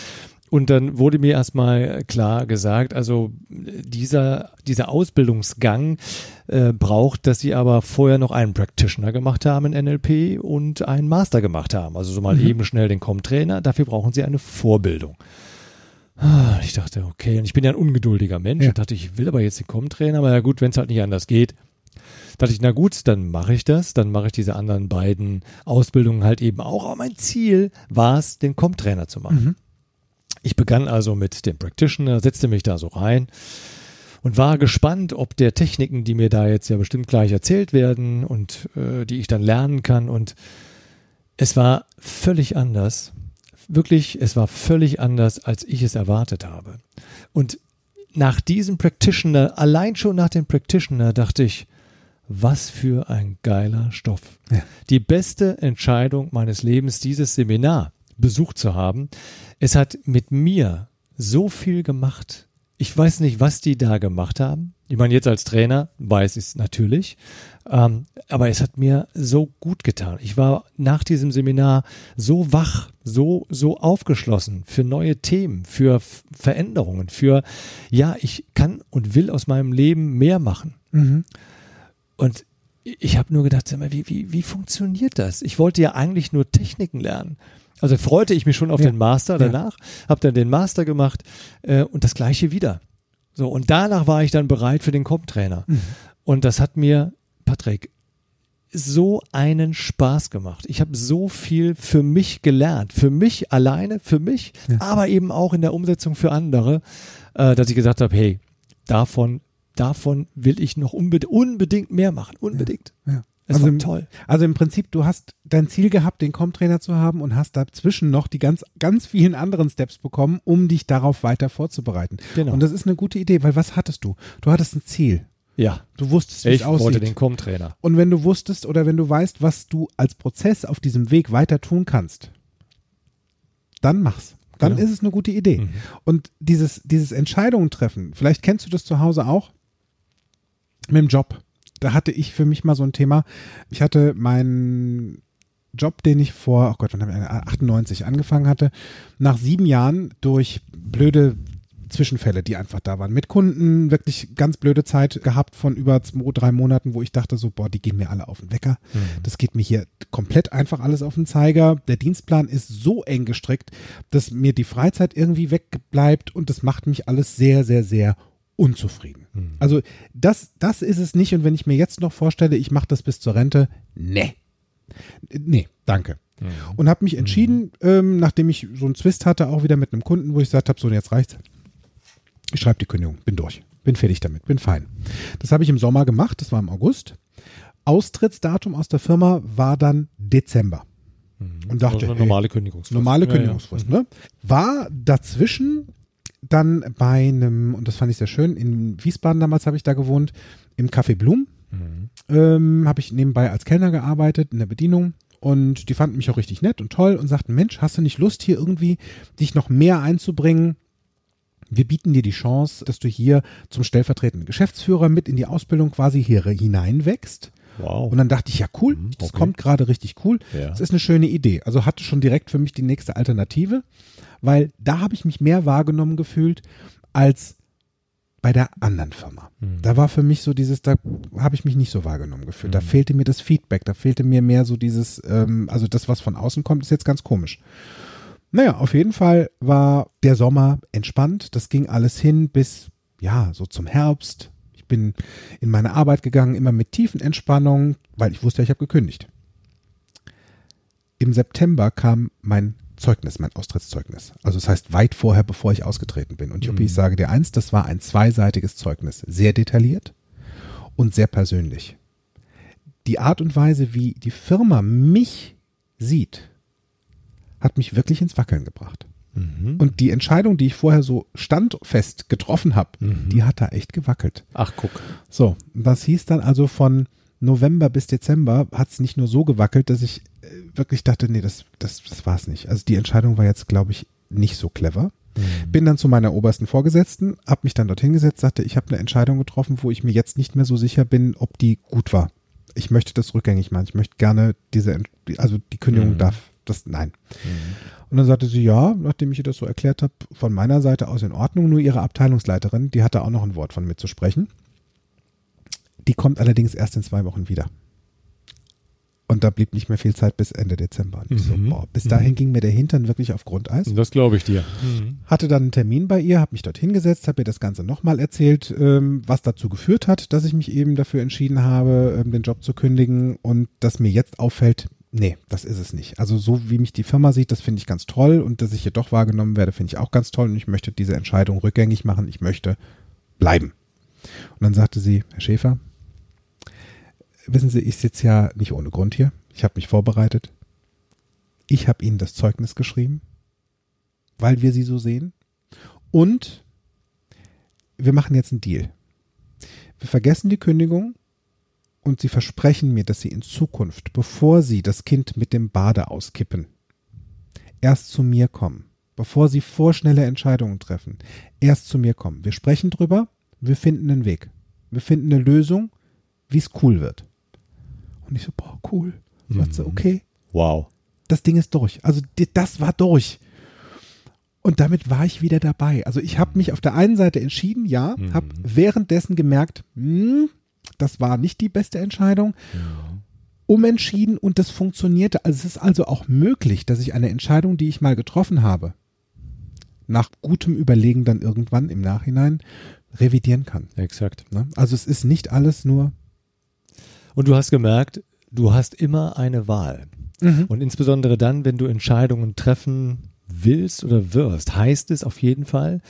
Und dann wurde mir erstmal klar gesagt, also äh, dieser, dieser Ausbildungsgang äh, braucht, dass sie aber vorher noch einen Practitioner gemacht haben in NLP und einen Master gemacht haben. Also so mal Mhm. eben schnell den Com-Trainer. Dafür brauchen sie eine Vorbildung. Ah, Ich dachte, okay, und ich bin ja ein ungeduldiger Mensch. Ja. Ich dachte, ich will aber jetzt den Com-Trainer, aber ja gut, wenn es halt nicht anders geht. Dachte ich, na gut, dann mache ich das, dann mache ich diese anderen beiden Ausbildungen halt eben auch. Aber mein Ziel war es, den Com-Trainer zu machen. Mhm. Ich begann also mit dem Practitioner, setzte mich da so rein und war gespannt, ob der Techniken, die mir da jetzt ja bestimmt gleich erzählt werden und äh, die ich dann lernen kann. Und es war völlig anders. Wirklich, es war völlig anders, als ich es erwartet habe. Und nach diesem Practitioner, allein schon nach dem Practitioner, dachte ich, was für ein geiler Stoff. Ja. Die beste Entscheidung meines Lebens, dieses Seminar besucht zu haben. Es hat mit mir so viel gemacht. Ich weiß nicht, was die da gemacht haben. Ich meine, jetzt als Trainer weiß ich es natürlich. Ähm, aber es hat mir so gut getan. Ich war nach diesem Seminar so wach, so, so aufgeschlossen für neue Themen, für Veränderungen, für, ja, ich kann und will aus meinem Leben mehr machen. Mhm. Und ich habe nur gedacht, wie, wie, wie funktioniert das? Ich wollte ja eigentlich nur Techniken lernen. Also freute ich mich schon auf Ja. den Master Ja. danach, habe dann den Master gemacht äh, und das gleiche wieder. So, und danach war ich dann bereit für den Com-Trainer. Mhm. Und das hat mir, Patrick, so einen Spaß gemacht. Ich habe so viel für mich gelernt, für mich alleine, für mich, Ja. aber eben auch in der Umsetzung für andere, äh, dass ich gesagt habe, hey, davon, davon will ich noch unbedingt, unbedingt mehr machen, unbedingt. Ja. Es Also war im- toll. Also im Prinzip, du hast dein Ziel gehabt, den Com-Trainer zu haben und hast dazwischen noch die ganz, ganz vielen anderen Steps bekommen, um dich darauf weiter vorzubereiten. Genau. Und das ist eine gute Idee, weil was hattest du? Du hattest ein Ziel. Ja, Du wusstest, wie es ich wollte aussieht. den Com-Trainer. Und wenn du wusstest oder wenn du weißt, was du als Prozess auf diesem Weg weiter tun kannst, dann mach's. Dann Genau. ist es eine gute Idee. Mhm. Und dieses, dieses Entscheidungen treffen, vielleicht kennst du das zu Hause auch mit dem Job. Da hatte ich für mich mal so ein Thema. Ich hatte meinen Job, den ich vor, oh Gott, wann habe ich 98 angefangen hatte, nach sieben Jahren durch blöde Zwischenfälle, die einfach da waren. Mit Kunden wirklich ganz blöde Zeit gehabt von über zwei, drei Monaten, wo ich dachte so, boah, die gehen mir alle auf den Wecker. Mhm. Das geht mir hier komplett einfach alles auf den Zeiger. Der Dienstplan ist so eng gestrickt, dass mir die Freizeit irgendwie wegbleibt und das macht mich alles sehr, sehr, sehr unzufrieden. Mhm. Also das, das ist es nicht. Und wenn ich mir jetzt noch vorstelle, ich mache das bis zur Rente, nee. Nee, danke. und habe mich entschieden, ähm, nachdem ich so einen Zwist hatte, auch wieder mit einem Kunden, wo ich gesagt habe, so jetzt reicht's. Ich schreibe die Kündigung, bin durch, bin fertig damit, bin fein. Das habe ich im Sommer gemacht, das war im August. Austrittsdatum aus der Firma war dann Dezember. Und dachte, Also eine normale Kündigungsfrist. normale Ja, ja. Kündigungsfrist, ne? War dazwischen dann bei einem, und das fand ich sehr schön, in Wiesbaden damals habe ich da gewohnt, im Café Blum. Mhm. Ähm, habe ich nebenbei als Kellner gearbeitet in der Bedienung und die fanden mich auch richtig nett und toll und sagten, Mensch, hast du nicht Lust hier irgendwie dich noch mehr einzubringen? Wir bieten dir die Chance, dass du hier zum stellvertretenden Geschäftsführer mit in die Ausbildung quasi hier hineinwächst. Wow. Und dann dachte ich, ja cool, Mhm, das okay. kommt gerade richtig cool. Ja. Das ist eine schöne Idee. Also hatte schon direkt für mich die nächste Alternative, weil da habe ich mich mehr wahrgenommen gefühlt als bei der anderen Firma. Mhm. Da war für mich so dieses, da habe ich mich nicht so wahrgenommen gefühlt. Da fehlte mir das Feedback, da fehlte mir mehr so dieses, ähm, also das, was von außen kommt, ist jetzt ganz komisch. Naja, auf jeden Fall war der Sommer entspannt. Das ging alles hin bis, ja, so zum Herbst. Ich bin in meine Arbeit gegangen, immer mit tiefen Entspannung, weil ich wusste, ich habe gekündigt. Im September kam mein Zeugnis, mein Austrittszeugnis. Also das heißt weit vorher, bevor ich ausgetreten bin. Und Juppie, ich sage dir eins, das war ein zweiseitiges Zeugnis. Sehr detailliert und sehr persönlich. Die Art und Weise, wie die Firma mich sieht, hat mich wirklich ins Wackeln gebracht. Mhm. Und die Entscheidung, die ich vorher so standfest getroffen habe, die hat da echt gewackelt. Ach, guck. So, das hieß dann also von November bis Dezember hat es nicht nur so gewackelt, dass ich äh, wirklich dachte, nee, das, das, das war es nicht. Also die Entscheidung war jetzt, glaube ich, nicht so clever. Bin dann zu meiner obersten Vorgesetzten, habe mich dann dorthin gesetzt, sagte, ich habe eine Entscheidung getroffen, wo ich mir jetzt nicht mehr so sicher bin, ob die gut war. Ich möchte das rückgängig machen. Ich möchte gerne diese, also die Kündigung Mhm. darf, das, nein. Und dann sagte sie, ja, nachdem ich ihr das so erklärt habe, von meiner Seite aus in Ordnung, nur ihre Abteilungsleiterin, die hatte auch noch ein Wort von mir zu sprechen. Die kommt allerdings erst in zwei Wochen wieder. Und da blieb nicht mehr viel Zeit bis Ende Dezember. Und ich so, Mhm. boah, bis dahin ging mir der Hintern wirklich auf Grundeis. Das glaube ich dir. Mhm. Hatte dann einen Termin bei ihr, habe mich dort hingesetzt, habe ihr das Ganze nochmal erzählt, ähm, was dazu geführt hat, dass ich mich eben dafür entschieden habe, ähm, den Job zu kündigen und dass mir jetzt auffällt, nee, das ist es nicht. Also so wie mich die Firma sieht, das finde ich ganz toll und dass ich hier doch wahrgenommen werde, finde ich auch ganz toll und ich möchte diese Entscheidung rückgängig machen, ich möchte bleiben. Und dann sagte sie, Herr Schäfer, wissen Sie, ich sitze ja nicht ohne Grund hier. Ich habe mich vorbereitet. Ich habe Ihnen das Zeugnis geschrieben, weil wir Sie so sehen. Und wir machen jetzt einen Deal. Wir vergessen die Kündigung und Sie versprechen mir, dass Sie in Zukunft, bevor Sie das Kind mit dem Bade auskippen, erst zu mir kommen. Bevor Sie vorschnelle Entscheidungen treffen, erst zu mir kommen. Wir sprechen drüber, wir finden einen Weg. Wir finden eine Lösung, wie es cool wird. Und ich so, boah, cool. Und sagt sie, okay, Wow. das Ding ist durch. Also das war durch. Und damit war ich wieder dabei. Also ich habe mich auf der einen Seite entschieden, ja, habe währenddessen gemerkt, hm, das war nicht die beste Entscheidung. Umentschieden und das funktionierte. Also es ist also auch möglich, dass ich eine Entscheidung, die ich mal getroffen habe, nach gutem Überlegen dann irgendwann im Nachhinein revidieren kann. Exakt. Ne? Also es ist nicht alles nur Und du hast gemerkt, du hast immer eine Wahl. Und insbesondere dann, wenn du Entscheidungen treffen willst oder wirst, heißt es auf jeden Fall,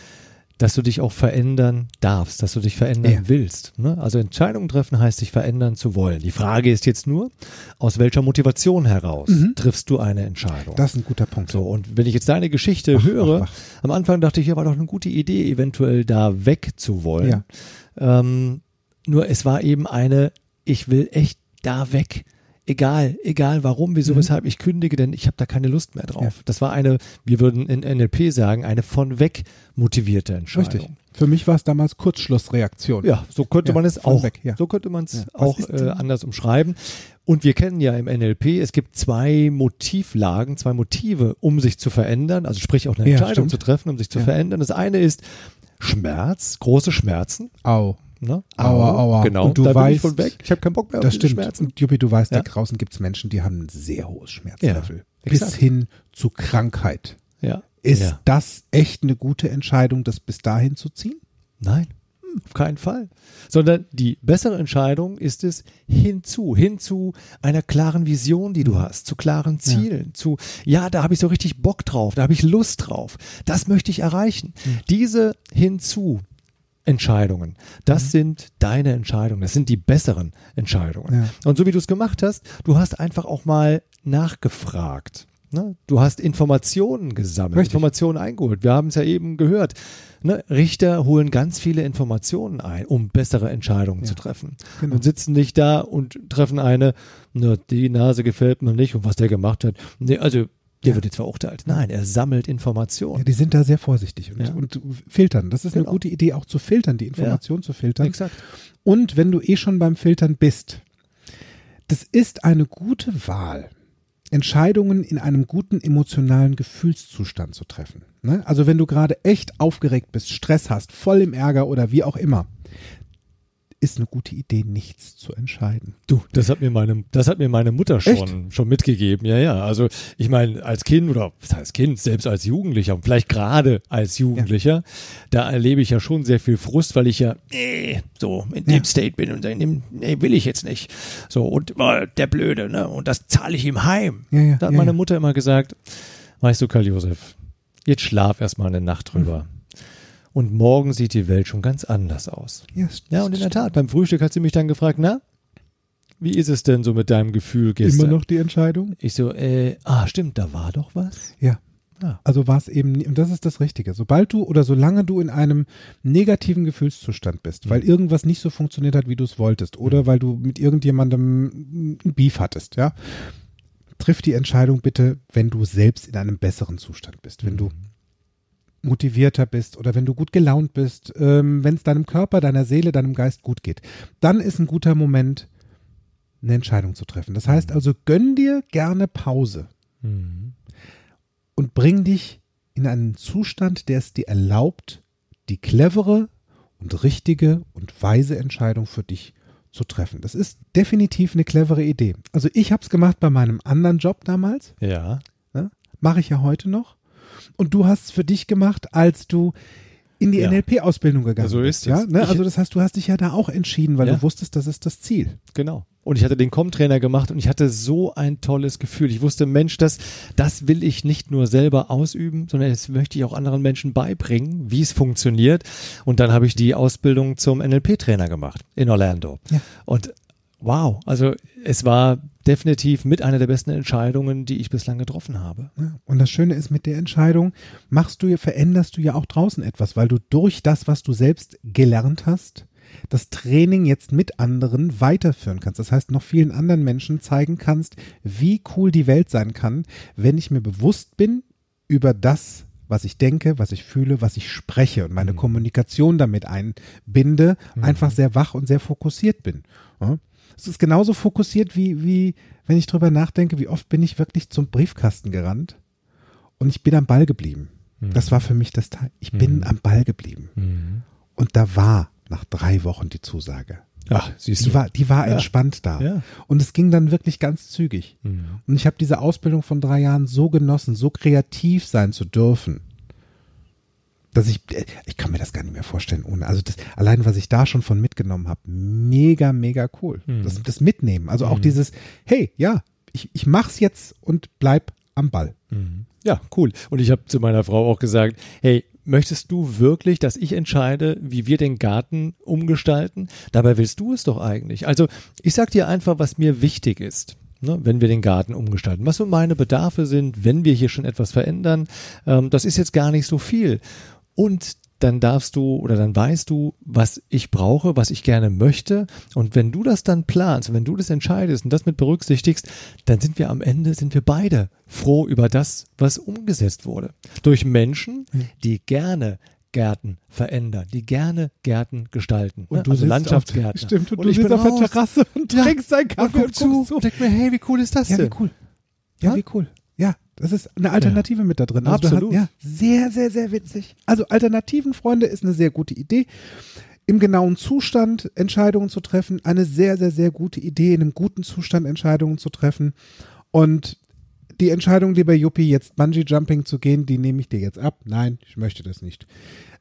dass du dich auch verändern darfst, dass du dich verändern Ja. willst. Ne? Also Entscheidungen treffen heißt, dich verändern zu wollen. Die Frage ist jetzt nur, aus welcher Motivation heraus triffst du eine Entscheidung? das ist ein guter Punkt. So, und wenn ich jetzt deine Geschichte höre, ach, am Anfang dachte ich, ja, war doch eine gute Idee, eventuell da weg zu wollen. Ja. Ähm, nur es war eben eine, ich will echt da weg. Egal, egal warum, wieso, weshalb ich kündige, denn ich habe da keine Lust mehr drauf. Mhm. Ja. Das war eine, wir würden in NLP sagen, eine von weg motivierte Entscheidung. Richtig. Für mich war es damals Kurzschlussreaktion. Ja, so könnte Ja, man es auch, weg, ja. so könnte man es auch äh, anders umschreiben. Und wir kennen ja im NLP, es gibt zwei Motivlagen, zwei Motive, um sich zu verändern, also sprich auch eine Entscheidung zu treffen, um sich zu verändern. Das eine ist Schmerz, große Schmerzen. Au. Ne? Aua, Au, aua. Genau, Und du da bin ich weißt- von weg. Ich habe keinen Bock mehr auf Das diese stimmt. Schmerzen. Und Juppie, du weißt, Ja. da draußen gibt es Menschen, die haben ein sehr hohes Schmerzlevel. Ja, bis hin zu Krankheit. Ja. Ist ja. das echt eine gute Entscheidung, das bis dahin zu ziehen? Nein. Auf keinen Fall. Sondern die bessere Entscheidung ist es hinzu, hinzu einer klaren Vision, die du hast, zu klaren Zielen, zu, ja, da habe ich so richtig Bock drauf, da habe ich Lust drauf, das möchte ich erreichen. Diese hinzu Entscheidungen. Das sind deine Entscheidungen. Das sind die besseren Entscheidungen. Ja. Und so wie du es gemacht hast, du hast einfach auch mal nachgefragt. Ne? Du hast Informationen gesammelt, Richtig. Informationen eingeholt. Wir haben es ja eben gehört. Ne? Richter holen ganz viele Informationen ein, um bessere Entscheidungen zu treffen. genau. Und sitzen nicht da und treffen eine, ne, die Nase gefällt mir nicht und was der gemacht hat. Nee, also der wird jetzt verurteilt. Nein, er sammelt Informationen. Ja, die sind da sehr vorsichtig und, Ja. und filtern. Das ist eine Genau. gute Idee, auch zu filtern, die Information zu filtern. Exakt. Und wenn du eh schon beim Filtern bist, das ist eine gute Wahl, Entscheidungen in einem guten emotionalen Gefühlszustand zu treffen. Ne? Also wenn du gerade echt aufgeregt bist, Stress hast, voll im Ärger oder wie auch immer, ist eine gute Idee, nichts zu entscheiden. Du, das hat mir meine, das hat mir meine Mutter schon, Echt? schon mitgegeben. Ja, ja. Also ich meine, als Kind oder was heißt Kind, selbst als Jugendlicher und vielleicht gerade als Jugendlicher, da erlebe ich ja schon sehr viel Frust, weil ich ja nee, so in dem Ja. State bin und in dem, nee, will ich jetzt nicht. So und äh, der Blöde, ne? Und das zahle ich ihm heim. Ja, ja, da hat ja, meine ja. Mutter immer gesagt, weißt du, Karl Josef, jetzt schlaf erstmal eine Nacht drüber. Mhm. Und morgen sieht die Welt schon ganz anders aus. Ja, Ja, und in der Tat, beim Frühstück hat sie mich dann gefragt, na, wie ist es denn so mit deinem Gefühl gestern? Immer noch die Entscheidung? Ich so, äh, ah, stimmt, da war doch was. Ja. Ah. Also war es eben, nie- und das ist das Richtige. Sobald du oder solange du in einem negativen Gefühlszustand bist, weil irgendwas nicht so funktioniert hat, wie du es wolltest, oder weil du mit irgendjemandem ein Beef hattest, ja, triff die Entscheidung bitte, wenn du selbst in einem besseren Zustand bist, wenn du motivierter bist oder wenn du gut gelaunt bist, ähm, wenn es deinem Körper, deiner Seele, deinem Geist gut geht, dann ist ein guter Moment, eine Entscheidung zu treffen. Das heißt also, gönn dir gerne Pause Mhm. und bring dich in einen Zustand, der es dir erlaubt, die clevere und richtige und weise Entscheidung für dich zu treffen. Das ist definitiv eine clevere Idee. Also ich habe es gemacht bei meinem anderen Job damals, Ja. ne? mache ich ja heute noch. Und du hast es für dich gemacht, als du in die Ja. NLP-Ausbildung gegangen So bist. ist Ja? es. Ne? Ich- Also das heißt, du hast dich ja da auch entschieden, weil Ja. du wusstest, das ist das Ziel. Genau. Und ich hatte den Com-Trainer gemacht und ich hatte so ein tolles Gefühl. Ich wusste, Mensch, das, das will ich nicht nur selber ausüben, sondern das möchte ich auch anderen Menschen beibringen, wie es funktioniert. Und dann habe ich die Ausbildung zum NLP-Trainer gemacht in Orlando. Ja. Und wow, also es war definitiv mit einer der besten Entscheidungen, die ich bislang getroffen habe. Ja, und das Schöne ist, mit der Entscheidung machst du, veränderst du ja auch draußen etwas, weil du durch das, was du selbst gelernt hast, das Training jetzt mit anderen weiterführen kannst. Das heißt, noch vielen anderen Menschen zeigen kannst, wie cool die Welt sein kann, wenn ich mir bewusst bin über das, was ich denke, was ich fühle, was ich spreche und meine Kommunikation damit einbinde, einfach sehr wach und sehr fokussiert bin. Ja. Es ist genauso fokussiert wie, wie, wenn ich drüber nachdenke, wie oft bin ich wirklich zum Briefkasten gerannt und ich bin am Ball geblieben. Das war für mich das Teil. Ich bin am Ball geblieben. Und da war nach drei Wochen die Zusage. Ach, siehst Die du. war, die war Ja. entspannt da. Ja. Und es ging dann wirklich ganz zügig. Mhm. Und ich habe diese Ausbildung von drei Jahren so genossen, so kreativ sein zu dürfen, dass ich, äh, ich kann mir das gar nicht mehr vorstellen ohne. Also das, allein was ich da schon von mitgenommen habe, mega, mega cool. Mhm. Das, das Mitnehmen. Also auch dieses, hey, ja, ich, ich mach's jetzt und bleib am Ball. Ja, cool. Und ich habe zu meiner Frau auch gesagt, hey, möchtest du wirklich, dass ich entscheide, wie wir den Garten umgestalten? Dabei willst du es doch eigentlich. Also ich sag dir einfach, was mir wichtig ist. Ne, wenn wir den Garten umgestalten. Was so meine Bedarfe sind, wenn wir hier schon etwas verändern, ähm, das ist jetzt gar nicht so viel. Und dann darfst du oder dann weißt du, was ich brauche, was ich gerne möchte. Und wenn du das dann planst, wenn du das entscheidest und das mit berücksichtigst, dann sind wir am Ende, sind wir beide froh über das, was umgesetzt wurde. Durch Menschen, die gerne Gärten verändern, die gerne Gärten gestalten. Und ne? du also Landschaftsgärten. Stimmt, und, und du ich bin auf der raus Terrasse und Ja. trinkst deinen und Kaffee und, zu guckst zu. und denk mir, hey, wie cool ist das Ja, wie denn? cool. Ja, Ja? wie cool. Ja, das ist eine Alternative mit da drin. Also Absolut. Hast, ja, sehr, sehr, sehr witzig. Also Alternativen, Freunde, ist eine sehr gute Idee. Im genauen Zustand Entscheidungen zu treffen, eine sehr, sehr, sehr gute Idee, in einem guten Zustand Entscheidungen zu treffen. Und die Entscheidung, lieber Juppie, jetzt Bungee-Jumping zu gehen, die nehme ich dir jetzt ab. Nein, ich möchte das nicht.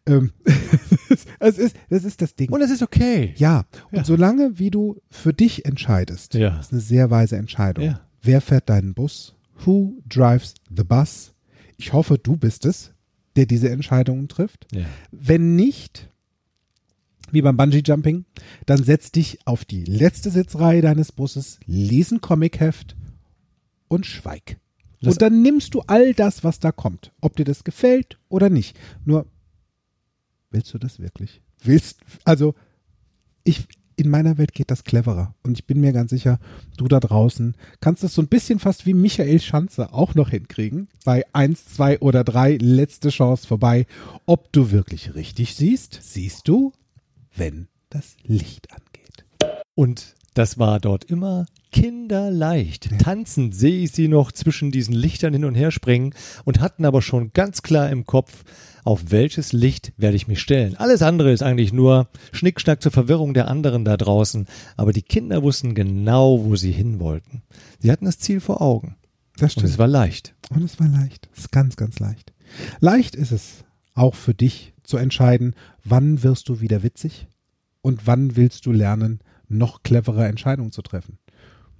Ähm, es ist, das ist das Ding. Und es ist okay. ja, und Ja. solange wie du für dich entscheidest, Ja. ist eine sehr weise Entscheidung. Ja. Wer fährt deinen Bus? Who drives the bus? Ich hoffe, du bist es, der diese Entscheidungen trifft. Ja. Wenn nicht, wie beim Bungee Jumping, dann setz dich auf die letzte Sitzreihe deines Busses, lies ein Comicheft und schweig. Lass- und dann nimmst du all das, was da kommt, ob dir das gefällt oder nicht. Nur, willst du das wirklich? Willst, also, ich, in meiner Welt geht das cleverer. Und ich bin mir ganz sicher, du da draußen kannst das so ein bisschen fast wie Michael Schanze auch noch hinkriegen. Bei eins, zwei oder drei, letzte Chance vorbei. Ob du wirklich richtig siehst, siehst du, wenn das Licht angeht. Und das war dort immer kinderleicht. Tanzend sehe ich sie noch zwischen diesen Lichtern hin und her springen und hatten aber schon ganz klar im Kopf, auf welches Licht werde ich mich stellen. Alles andere ist eigentlich nur Schnickschnack zur Verwirrung der anderen da draußen. Aber die Kinder wussten genau, wo sie hin wollten. Sie hatten das Ziel vor Augen. Das Und es war leicht. Und es war leicht. Es ist ganz, ganz leicht. Leicht ist es auch für dich zu entscheiden, wann wirst du wieder witzig und wann willst du lernen, noch clevere Entscheidungen zu treffen.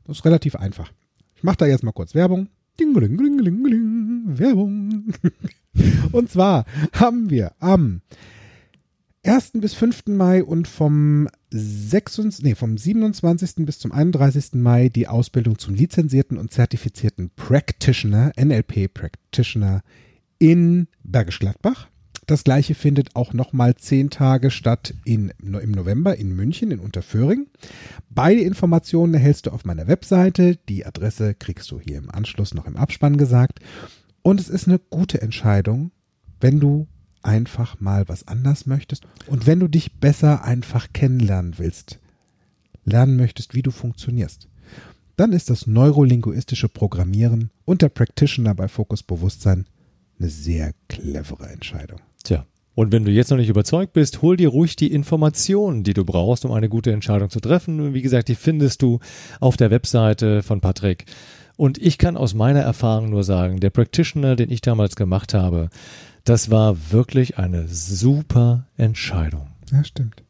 Das ist relativ einfach. Ich mache da jetzt mal kurz Werbung. Dingelingelingelingeling, Werbung. Und zwar haben wir am 1. bis 5. Mai und vom, 26, nee, vom 27. bis zum 31. Mai die Ausbildung zum lizenzierten und zertifizierten Practitioner, NLP Practitioner in Bergisch Gladbach. Das gleiche findet auch nochmal zehn Tage statt in, im November in München in Unterföhring. Beide Informationen erhältst du auf meiner Webseite. Die Adresse kriegst du hier im Anschluss noch im Abspann gesagt. Und es ist eine gute Entscheidung, wenn du einfach mal was anders möchtest und wenn du dich besser einfach kennenlernen willst, lernen möchtest, wie du funktionierst. Dann ist das neurolinguistische Programmieren und der Practitioner bei Fokus Bewusstsein eine sehr clevere Entscheidung. Tja. Und wenn du jetzt noch nicht überzeugt bist, hol dir ruhig die Informationen, die du brauchst, um eine gute Entscheidung zu treffen. Wie gesagt, die findest du auf der Webseite von Patrick. Und ich kann aus meiner Erfahrung nur sagen, der Practitioner, den ich damals gemacht habe, das war wirklich eine super Entscheidung. Ja, stimmt.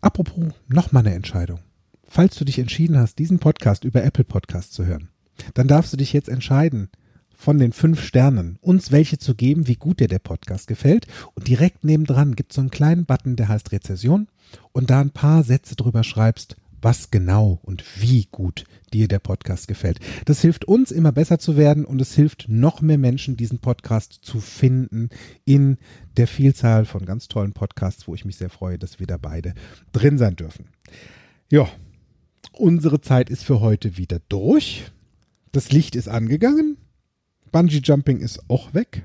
Apropos, nochmal eine Entscheidung. Falls du dich entschieden hast, diesen Podcast über Apple Podcast zu hören, dann darfst du dich jetzt entscheiden, von den fünf Sternen uns welche zu geben, wie gut dir der Podcast gefällt. Und direkt nebendran gibt es so einen kleinen Button, der heißt Rezession. Und da ein paar Sätze drüber schreibst, was genau und wie gut dir der Podcast gefällt. Das hilft uns immer besser zu werden und es hilft noch mehr Menschen, diesen Podcast zu finden in der Vielzahl von ganz tollen Podcasts, wo ich mich sehr freue, dass wir da beide drin sein dürfen. Ja, unsere Zeit ist für heute wieder durch. Das Licht ist angegangen. Bungee Jumping ist auch weg.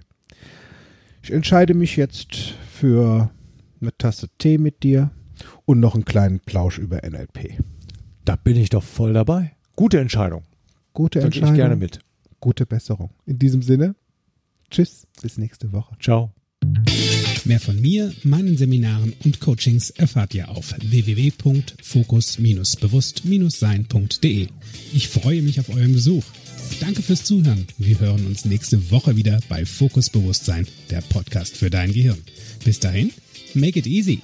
Ich entscheide mich jetzt für eine Tasse Tee mit dir und noch einen kleinen Plausch über NLP. Da bin ich doch voll dabei. Gute Entscheidung. Gute Entscheidung. ich gerne mit. Gute Besserung. In diesem Sinne, tschüss, bis nächste Woche. Ciao. Mehr von mir, meinen Seminaren und Coachings erfahrt ihr auf www.fokus-bewusst-sein.de. Ich freue mich auf euren Besuch. Danke fürs Zuhören. Wir hören uns nächste Woche wieder bei Fokus Bewusstsein, der Podcast für dein Gehirn. Bis dahin, make it easy.